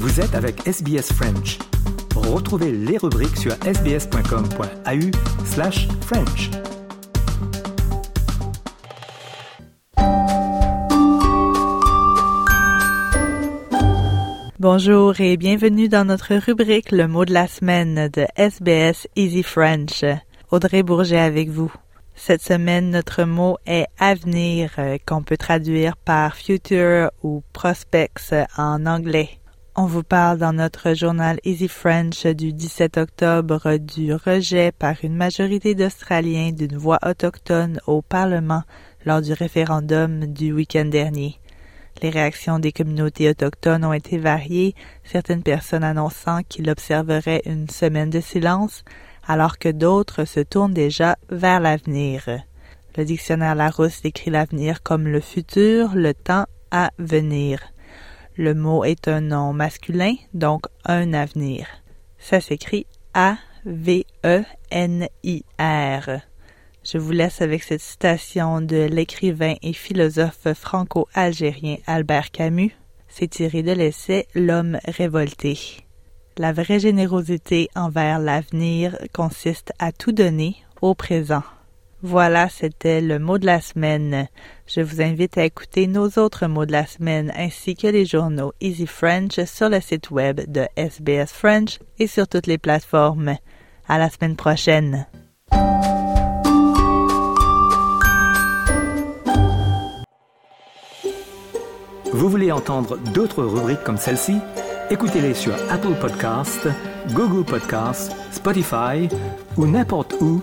Vous êtes avec SBS French. Retrouvez les rubriques sur sbs.com.au slash French. Bonjour et bienvenue dans notre rubrique Le mot de la semaine de SBS Easy French. Audrey Bourget avec vous. Cette semaine, notre mot est avenir, euh, qu'on peut traduire par future ou prospects en anglais. On vous parle dans notre journal Easy French du 17 octobre du rejet par une majorité d'Australiens d'une voix autochtone au Parlement lors du référendum du week-end dernier. Les réactions des communautés autochtones ont été variées, certaines personnes annonçant qu'ils observeraient une semaine de silence, alors que d'autres se tournent déjà vers l'avenir. Le dictionnaire Larousse décrit l'avenir comme le futur, le temps à venir. Le mot est un nom masculin, donc un avenir. Ça s'écrit A-V-E-N-I-R. Je vous laisse avec cette citation de l'écrivain et philosophe franco-algérien Albert Camus. C'est tiré de l'essai L'homme révolté. La vraie générosité envers l'avenir consiste à tout donner au présent. Voilà, c'était le mot de la semaine. Je vous invite à écouter nos autres mots de la semaine ainsi que les journaux Easy French sur le site web de SBS French et sur toutes les plateformes. À la semaine prochaine. Vous voulez entendre d'autres rubriques comme celle-ci? Écoutez-les sur Apple Podcasts, Google Podcasts, Spotify ou n'importe où